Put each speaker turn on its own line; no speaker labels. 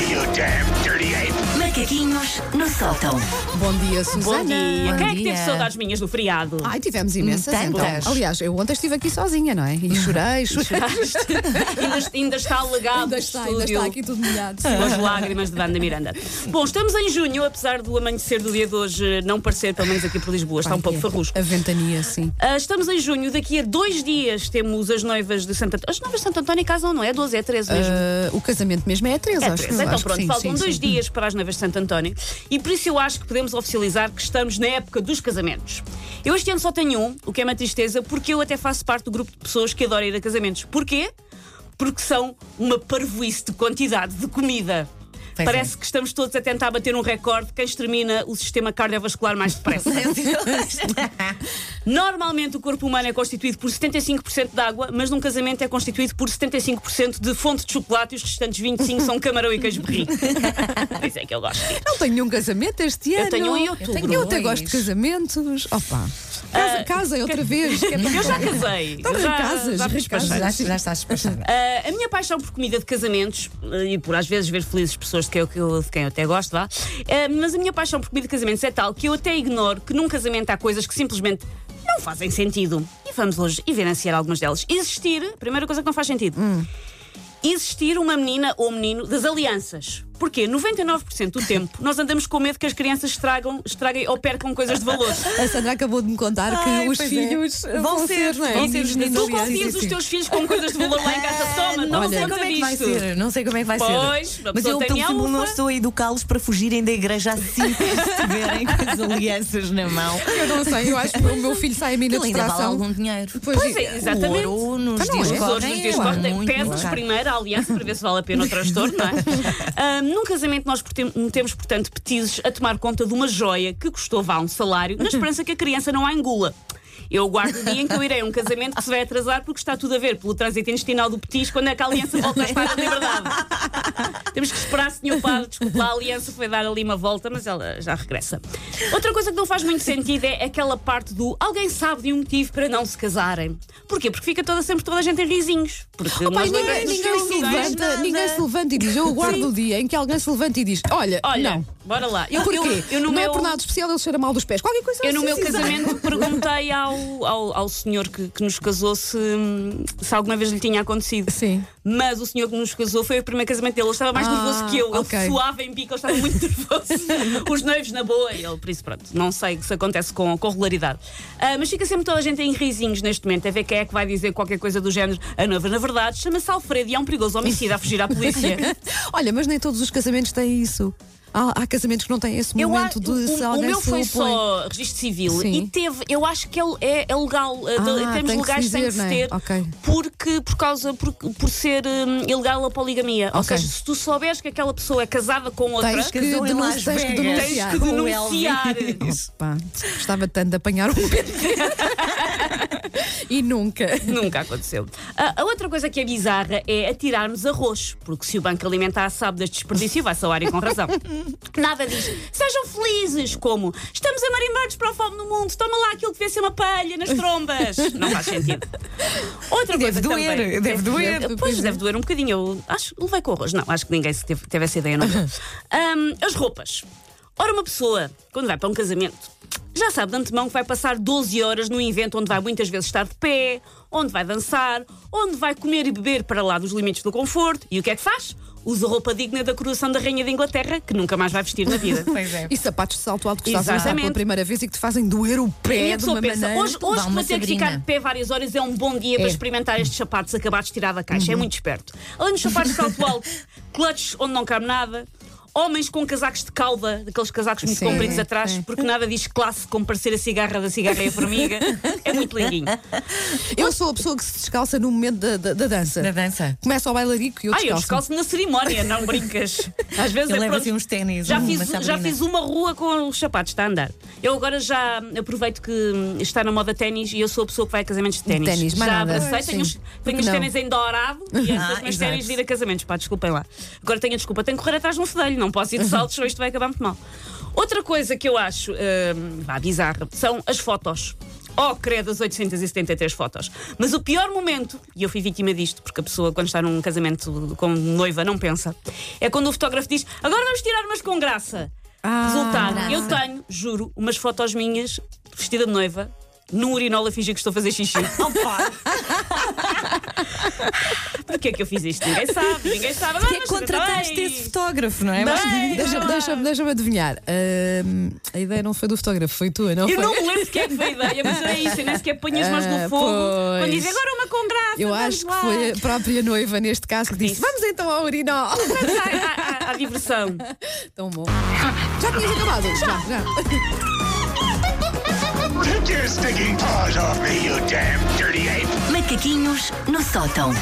you damn dirty ape!
Macaquinhos no sótão.
Bom dia, Susana.
Bom dia.
Bom
Quem é que
dia.
teve saudades minhas do feriado?
Ai, tivemos imensas
Tantas.
então. Aliás, eu ontem estive aqui sozinha, não é? E chorei, chorei.
ainda, ainda está legado
Ainda está, ainda está aqui tudo molhado.
com as lágrimas de Wanda Miranda. Bom, estamos em junho, apesar do amanhecer do dia de hoje não parecer, pelo menos aqui por Lisboa, está um pouco farrusco.
A ventania, sim.
Ah, estamos em junho, daqui a dois dias temos as noivas de Santo António. As noivas de Santo António casam, não é? 12, é 13 mesmo.
Ah, o casamento mesmo é a Teresa,
É
acho,
três. Então
acho que
pronto,
sim,
faltam
sim,
dois
sim.
dias para as noivas de Santo António e por isso eu acho que podemos oficializar que estamos na época dos casamentos. Eu este ano só tenho um, o que é uma tristeza, porque eu até faço parte do grupo de pessoas que adora ir a casamentos. Porquê? Porque são uma parvoíce de quantidade de comida.
Pois
Parece que estamos todos a tentar bater um recorde de quem extermina o sistema cardiovascular mais depressa. Normalmente o corpo humano é constituído por 75% de água, mas num casamento é constituído por 75% de fonte de chocolate e os restantes 25% são camarão e queijo berri. Isso é que eu gosto.
Não tenho nenhum casamento este ano.
tenho um em outubro.
Eu, até
dois.
gosto de casamentos. Opa. Casa, casem outra vez. é
Eu já casei.
Então,
Eu já, já
estás despachada.
Ah, a minha paixão por comida de casamentos, ah, e por às vezes ver felizes pessoas de quem eu, que eu- de quem eu até gosto, vá, ah, mas a minha paixão por comida de casamentos é tal que eu até ignoro que num casamento há coisas que simplesmente não fazem sentido. E vamos hoje evidenciar algumas delas. Existir, primeira coisa que não faz sentido. Existir uma menina ou menino das alianças. Porquê? 99% do tempo nós andamos com medo que as crianças estragam, estraguem ou percam coisas de valor.
A Sandra acabou de me contar que
Ai,
os
é.
filhos
Vão ser,
não é?
vão ser os
Meninos
meninos
Tu confias os teus filhos com coisas de valor lá em casa? Toma,
não
toma
sei como é que vai ser. Não sei como é que vai
Pois,
ser. Mas eu, pelo simples, não estou a educá-los para fugirem da igreja assim que estiverem com as alianças na mão.
Eu não sei, eu acho que o meu filho sai a mim
vale
distração.
algum dinheiro.
Pois,
Pois é, exatamente.
O ouro nos
Então não
dias
é?
correm é
primeiro a aliança para ver se vale a pena o transtorno, não é? Num casamento, nós portem- temos, portanto, petizes a tomar conta de uma joia que custou vá um salário, na esperança que a criança não a engula. Eu guardo o dia em que eu irei a um casamento que se vai atrasar porque está tudo a ver pelo trânsito intestinal do petis quando é que a aliança volta à espada de liberdade. Temos que esperar, senhor padre, desculpe lá, a aliança foi dar ali uma volta, mas ela já regressa. Outra coisa que não faz muito sentido é aquela parte do alguém sabe de um motivo para não se casarem. Porquê? Porque fica toda, sempre toda a gente em risinhos. Porque nós
e ninguém, ninguém se levanta,
nada.
ninguém se levanta e diz: Eu aguardo o dia em que alguém se levanta e diz: Olha,
Olha,
não.
bora lá. Eu,
Porquê?
eu, eu no
não é
meu,
por nada especial ele cheira mal dos pés. Qualquer coisa
eu no
assim.
meu casamento perguntei ao, ao, ao senhor que, que nos casou se, se alguma vez lhe tinha acontecido.
Sim.
Mas o senhor que nos casou foi o primeiro casamento dele. Ele estava mais
Ah,
nervoso que eu. Ele
ok.
suava em bico, ele estava muito nervoso. Os noivos na boa. E ele, por isso, pronto, não sei se acontece com, com regularidade. Ah, mas fica sempre toda a gente em risinhos neste momento. A ver quem é que vai dizer qualquer coisa do género. A noiva, na verdade, chama-se Alfredo e é um perigoso homicida a fugir à polícia.
Olha, mas nem todos os casamentos têm isso. Há, há casamentos que não têm esse
Eu
momento
acho-
de
o,
se
o
alguém
meu
se
foi
opõe.
só registro civil
Sim.
e teve, eu acho que é, é- é legal, eh, de-
Ah,
em termos
tem que se
legais tem que
dizer,
se
não é?
ter,
Ok.
porque por causa por, por ser hum, ilegal a poligamia. Ou
Ok.
seja, se tu souberes que aquela pessoa é casada com outra,
Tens que,
Casou em
denun-
Las
tens que denunciar.
tens que
o
denunciar.
Opa, gostava tanto de apanhar um pé. e nunca.
Nunca aconteceu. A, a outra coisa que é bizarra é atirarmos arroz, porque se o Banco Alimentar sabe deste desperdício, vai salar e com razão. Nada diz. Sejam felizes, como estamos a marimbar-nos para a fome no mundo, toma lá aquilo que devia ser uma palha nas trombas. Não faz sentido. Outra
Deve
coisa
doer,
também.
deve doer.
Pois deve doer um bocadinho. Eu acho levei com arroz. Não, acho que ninguém se teve, teve essa ideia, não. Ahm, as roupas. Ora, uma pessoa, quando vai para um casamento, já sabe de antemão que vai passar 12 horas num evento onde vai muitas vezes estar de pé, onde vai dançar, onde vai comer e beber para lá dos limites do conforto. E o que é que faz? Usa roupa digna da coroação da Rainha de Inglaterra, que nunca mais vai vestir na vida.
Pois é.
E sapatos de salto alto que estás a usar pela primeira vez e que te fazem doer o
E a
pé
minha
de
pessoa
uma
pensa,
maneira.
hoje, hoje
uma
vou ter que ficar de pé várias horas, é um bom dia para
É.
experimentar estes sapatos acabados de tirar da caixa. É muito esperto. Além dos sapatos de salto alto, clutches onde não cabe nada. Homens com casacos de cauda, daqueles casacos muito
Sim,
compridos
é,
atrás,
é.
porque nada diz classe como parecer a cigarra da cigarra e a formiga. É muito lindinho.
Eu sou a pessoa que se descalça no momento da, da- da dança.
Na dança.
Começa o bailarico e eu
Ai, eu
descalço.
descalço na cerimónia, não brincas. Às vezes
Eu
é
levo assim uns ténis,
Já fiz, já fiz uma rua com os sapatos, está a andar. Eu agora já aproveito que está na moda ténis e eu sou a pessoa que vai a casamentos de ténis.
Ténis, mais
já abracei,
Sim.
tenho os, tenho os ténis em dourado e
Ah,
estas minhas ténis de ir a casamentos, pá, desculpem lá. Agora tenho a desculpa, tenho que correr atrás de um fedelho, não posso ir de saltos, ou isto vai acabar muito mal. Outra coisa que eu acho hum, vá, bizarra são as fotos. Oh, credo, as 873 fotos. Mas o pior momento, e eu fui vítima disto, porque a pessoa, quando está num casamento com noiva, não pensa, é quando o fotógrafo diz: agora vamos tirar umas com graça.
Ah,
Resultado, eu tenho, juro, umas fotos minhas vestida de noiva. No urinol a fingir que estou a fazer xixi. Opa! Porquê é que eu fiz isto? Ninguém sabe, ninguém sabe.
Porque é
Mas
que contrataste
bem.
esse fotógrafo, não é?
Bem,
Mas-
Deixa-me deixa deixa adivinhar. Ahm, a ideia não foi do fotógrafo, foi tua, não
Eu
foi?
não me lembro de quem é que foi a ideia, mas era isso. Eu nem sequer ponho as mãos
Ah,
no fogo.
pois.
Quando dizem agora uma com graça.
Eu acho que
lá.
foi a própria noiva, neste caso, que
disse.
Vamos então ao urinol.
Vamos à, à- à- à diversão.
Tão bom. Já tinhas acabado? Já, já.
Take your stinking paws off me, you damn dirty ape!
Macaquinhos no sótão.